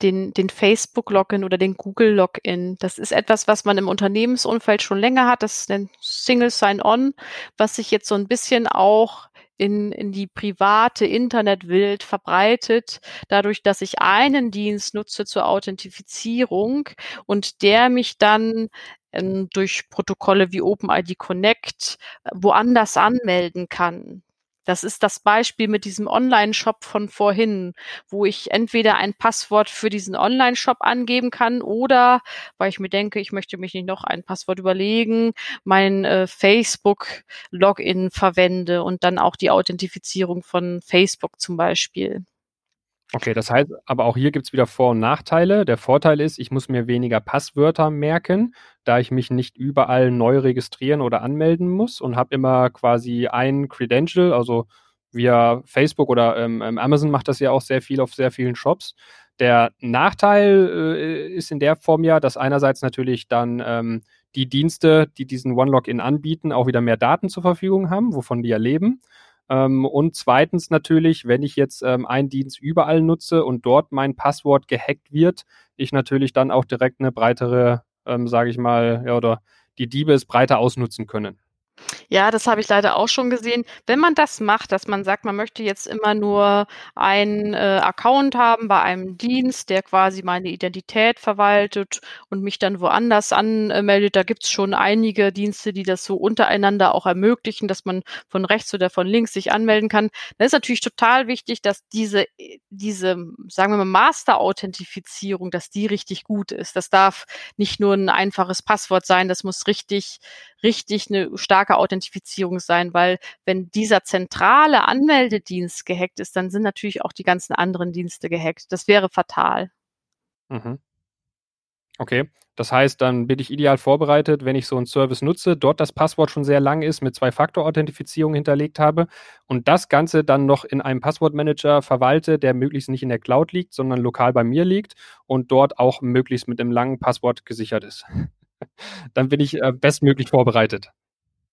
den, den Facebook-Login oder den Google-Login. Das ist etwas, was man im Unternehmensumfeld schon länger hat. Das ist ein Single Sign-On, was sich jetzt so ein bisschen auch in, in die private Internetwelt verbreitet, dadurch, dass ich einen Dienst nutze zur Authentifizierung und der mich dann ähm, durch Protokolle wie OpenID Connect woanders anmelden kann. Das ist das Beispiel mit diesem Online-Shop von vorhin, wo ich entweder ein Passwort für diesen Online-Shop angeben kann oder, weil ich mir denke, ich möchte mich nicht noch ein Passwort überlegen, mein äh, Facebook-Login verwende und dann auch die Authentifizierung von Facebook zum Beispiel. Okay, das heißt, aber auch hier gibt es wieder Vor- und Nachteile. Der Vorteil ist, ich muss mir weniger Passwörter merken, da ich mich nicht überall neu registrieren oder anmelden muss und habe immer quasi ein Credential, also via Facebook oder ähm, ähm, Amazon macht das ja auch sehr viel auf sehr vielen Shops. Der Nachteil äh, ist in der Form ja, dass einerseits natürlich dann ähm, die Dienste, die diesen One-Login anbieten, auch wieder mehr Daten zur Verfügung haben, wovon die ja leben. Ähm, und zweitens natürlich, wenn ich jetzt ähm, einen Dienst überall nutze und dort mein Passwort gehackt wird, ich natürlich dann auch direkt eine breitere, ähm, sage ich mal, ja, oder die Diebe es breiter ausnutzen können. Ja, das habe ich leider auch schon gesehen. Wenn man das macht, dass man sagt, man möchte jetzt immer nur einen äh, Account haben bei einem Dienst, der quasi meine Identität verwaltet und mich dann woanders anmeldet, da gibt's schon einige Dienste, die das so untereinander auch ermöglichen, dass man von rechts oder von links sich anmelden kann. Da ist natürlich total wichtig, dass diese, diese, sagen wir mal, Master-Authentifizierung, dass die richtig gut ist. Das darf nicht nur ein einfaches Passwort sein, das muss richtig, richtig eine starke Authentifizierung sein, weil wenn dieser zentrale Anmeldedienst gehackt ist, dann sind natürlich auch die ganzen anderen Dienste gehackt. Das wäre fatal. Mhm. Okay, das heißt, dann bin ich ideal vorbereitet, wenn ich so einen Service nutze, dort das Passwort schon sehr lang ist, mit Zwei-Faktor-Authentifizierung hinterlegt habe und das Ganze dann noch in einem Passwortmanager verwalte, der möglichst nicht in der Cloud liegt, sondern lokal bei mir liegt und dort auch möglichst mit einem langen Passwort gesichert ist. <laughs> dann bin ich äh, bestmöglich vorbereitet.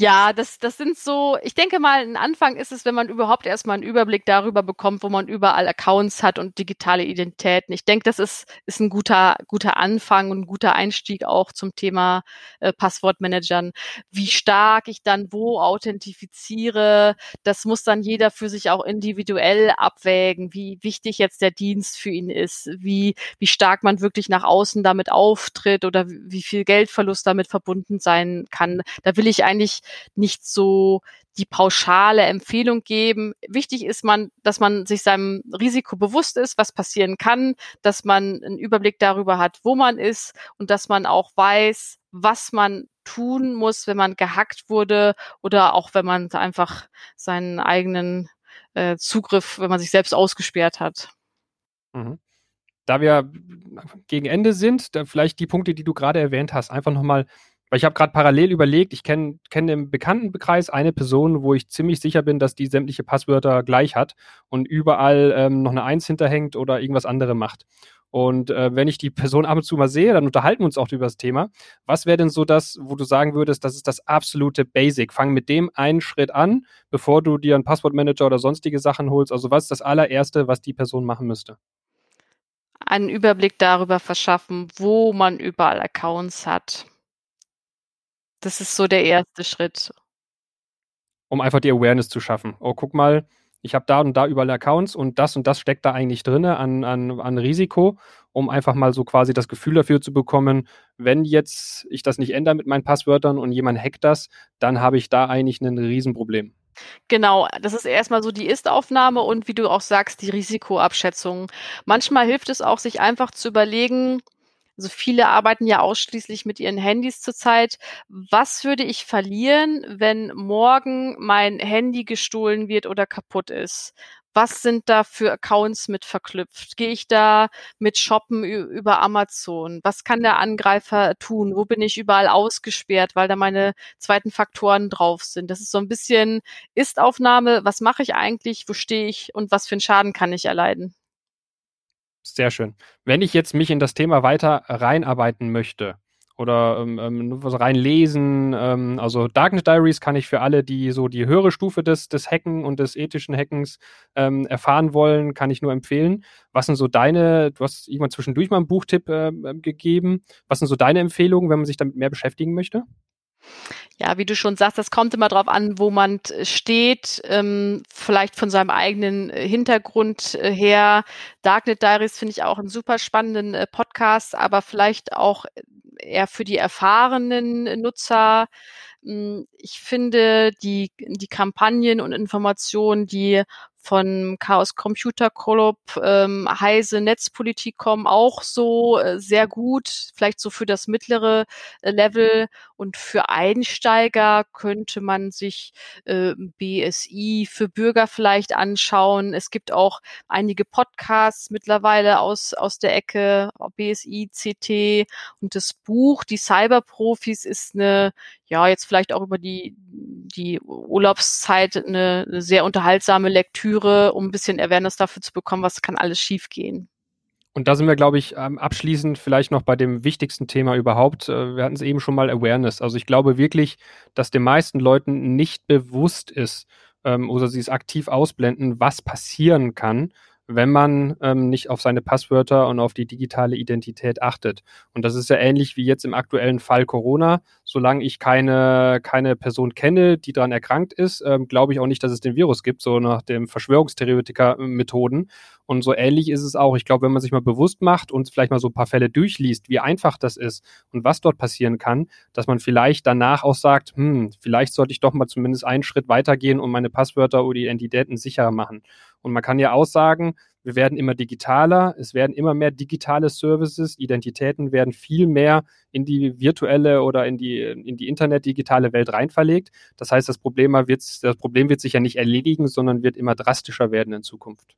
Ja, das, das sind so, ich denke mal, ein Anfang ist es, wenn man überhaupt erstmal einen Überblick darüber bekommt, wo man überall Accounts hat und digitale Identitäten. Ich denke, das ist, ist ein guter, guter Anfang und ein guter Einstieg auch zum Thema äh, Passwortmanagern. Wie stark ich dann wo authentifiziere, das muss dann jeder für sich auch individuell abwägen, wie wichtig jetzt der Dienst für ihn ist, wie, wie stark man wirklich nach außen damit auftritt oder wie viel Geldverlust damit verbunden sein kann. Da will ich eigentlich nicht so die pauschale Empfehlung geben. Wichtig ist man, dass man sich seinem Risiko bewusst ist, was passieren kann, dass man einen Überblick darüber hat, wo man ist und dass man auch weiß, was man tun muss, wenn man gehackt wurde oder auch wenn man einfach seinen eigenen äh, Zugriff, wenn man sich selbst ausgesperrt hat. Mhm. Da wir gegen Ende sind, vielleicht die Punkte, die du gerade erwähnt hast, einfach nochmal weil ich habe gerade parallel überlegt, ich kenne kenn im Bekanntenkreis eine Person, wo ich ziemlich sicher bin, dass die sämtliche Passwörter gleich hat und überall ähm, noch eine Eins hinterhängt oder irgendwas anderes macht. Und äh, wenn ich die Person ab und zu mal sehe, dann unterhalten wir uns auch über das Thema. Was wäre denn so das, wo du sagen würdest, das ist das absolute Basic? Fang mit dem einen Schritt an, bevor du dir einen Passwortmanager oder sonstige Sachen holst. Also was ist das allererste, was die Person machen müsste? Einen Überblick darüber verschaffen, wo man überall Accounts hat. Das ist so der erste Schritt. Um einfach die Awareness zu schaffen. Oh, guck mal, ich habe da und da überall Accounts und das und das steckt da eigentlich drin an, an, an Risiko, um einfach mal so quasi das Gefühl dafür zu bekommen, wenn jetzt ich das nicht ändere mit meinen Passwörtern und jemand hackt das, dann habe ich da eigentlich ein Riesenproblem. Genau, das ist erstmal so die Ist-Aufnahme und wie du auch sagst, die Risikoabschätzung. Manchmal hilft es auch, sich einfach zu überlegen, also viele arbeiten ja ausschließlich mit ihren Handys zurzeit. Was würde ich verlieren, wenn morgen mein Handy gestohlen wird oder kaputt ist? Was sind da für Accounts mit verknüpft? Gehe ich da mit Shoppen über Amazon? Was kann der Angreifer tun? Wo bin ich überall ausgesperrt, weil da meine zweiten Faktoren drauf sind? Das ist so ein bisschen Ist-Aufnahme. Was mache ich eigentlich? Wo stehe ich? Und was für einen Schaden kann ich erleiden? Sehr schön. Wenn ich jetzt mich in das Thema weiter reinarbeiten möchte oder ähm, ähm was reinlesen, ähm, also Darknet Diaries kann ich für alle, die so die höhere Stufe des, des Hacken und des ethischen Hackens ähm, erfahren wollen, kann ich nur empfehlen. Was sind so deine, du hast irgendwann zwischendurch mal einen Buchtipp äh, gegeben, was sind so deine Empfehlungen, wenn man sich damit mehr beschäftigen möchte? Ja, wie du schon sagst, das kommt immer darauf an, wo man steht, ähm, vielleicht von seinem eigenen äh, Hintergrund äh, her. Darknet Diaries finde ich auch einen super spannenden äh, Podcast, aber vielleicht auch eher für die erfahrenen Nutzer. Hm, ich finde die, die Kampagnen und Informationen, die von Chaos Computer Club, ähm, Heise Netzpolitik kommen auch so äh, sehr gut, vielleicht so für das mittlere äh, Level und für Einsteiger könnte man sich äh, BSI für Bürger vielleicht anschauen. Es gibt auch einige Podcasts mittlerweile aus, aus der Ecke BSI, CT und das Buch Die Cyberprofis ist eine, ja, jetzt vielleicht auch über die, die Urlaubszeit eine, eine sehr unterhaltsame Lektüre um ein bisschen Awareness dafür zu bekommen, was kann alles schiefgehen. Und da sind wir, glaube ich, ähm, abschließend vielleicht noch bei dem wichtigsten Thema überhaupt. Äh, wir hatten es eben schon mal Awareness. Also ich glaube wirklich, dass den meisten Leuten nicht bewusst ist ähm, oder sie es aktiv ausblenden, was passieren kann, wenn man ähm, nicht auf seine Passwörter und auf die digitale Identität achtet. Und das ist ja ähnlich wie jetzt im aktuellen Fall Corona. Solange ich keine, keine Person kenne, die daran erkrankt ist, ähm, glaube ich auch nicht, dass es den Virus gibt, so nach dem Verschwörungstheoretiker-Methoden. Und so ähnlich ist es auch. Ich glaube, wenn man sich mal bewusst macht und vielleicht mal so ein paar Fälle durchliest, wie einfach das ist und was dort passieren kann, dass man vielleicht danach auch sagt, hm, vielleicht sollte ich doch mal zumindest einen Schritt weitergehen und meine Passwörter oder Identitäten sicherer machen. Und man kann ja auch sagen, wir werden immer digitaler, es werden immer mehr digitale Services, Identitäten werden viel mehr in die virtuelle oder in die, in die Internet-digitale Welt reinverlegt. Das heißt, das Problem, wird, das Problem wird sich ja nicht erledigen, sondern wird immer drastischer werden in Zukunft.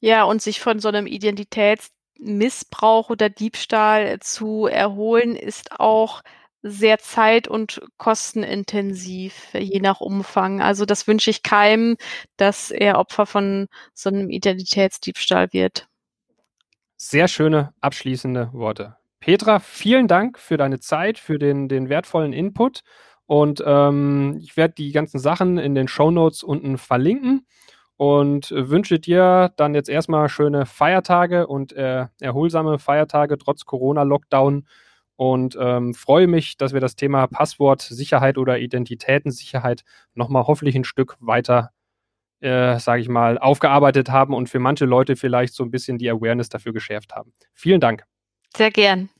Ja, und sich von so einem Identitätsmissbrauch oder Diebstahl zu erholen, ist auch sehr zeit- und kostenintensiv, je nach Umfang. Also das wünsche ich keinem, dass er Opfer von so einem Identitätsdiebstahl wird. Sehr schöne abschließende Worte. Petra, vielen Dank für deine Zeit, für den, den wertvollen Input. Und ähm, ich werde die ganzen Sachen in den Show Notes unten verlinken und wünsche dir dann jetzt erstmal schöne Feiertage und äh, erholsame Feiertage trotz Corona-Lockdown und ähm, freue mich, dass wir das Thema Passwortsicherheit oder Identitätensicherheit nochmal hoffentlich ein Stück weiter, äh, sage ich mal, aufgearbeitet haben und für manche Leute vielleicht so ein bisschen die Awareness dafür geschärft haben. Vielen Dank. Sehr gern.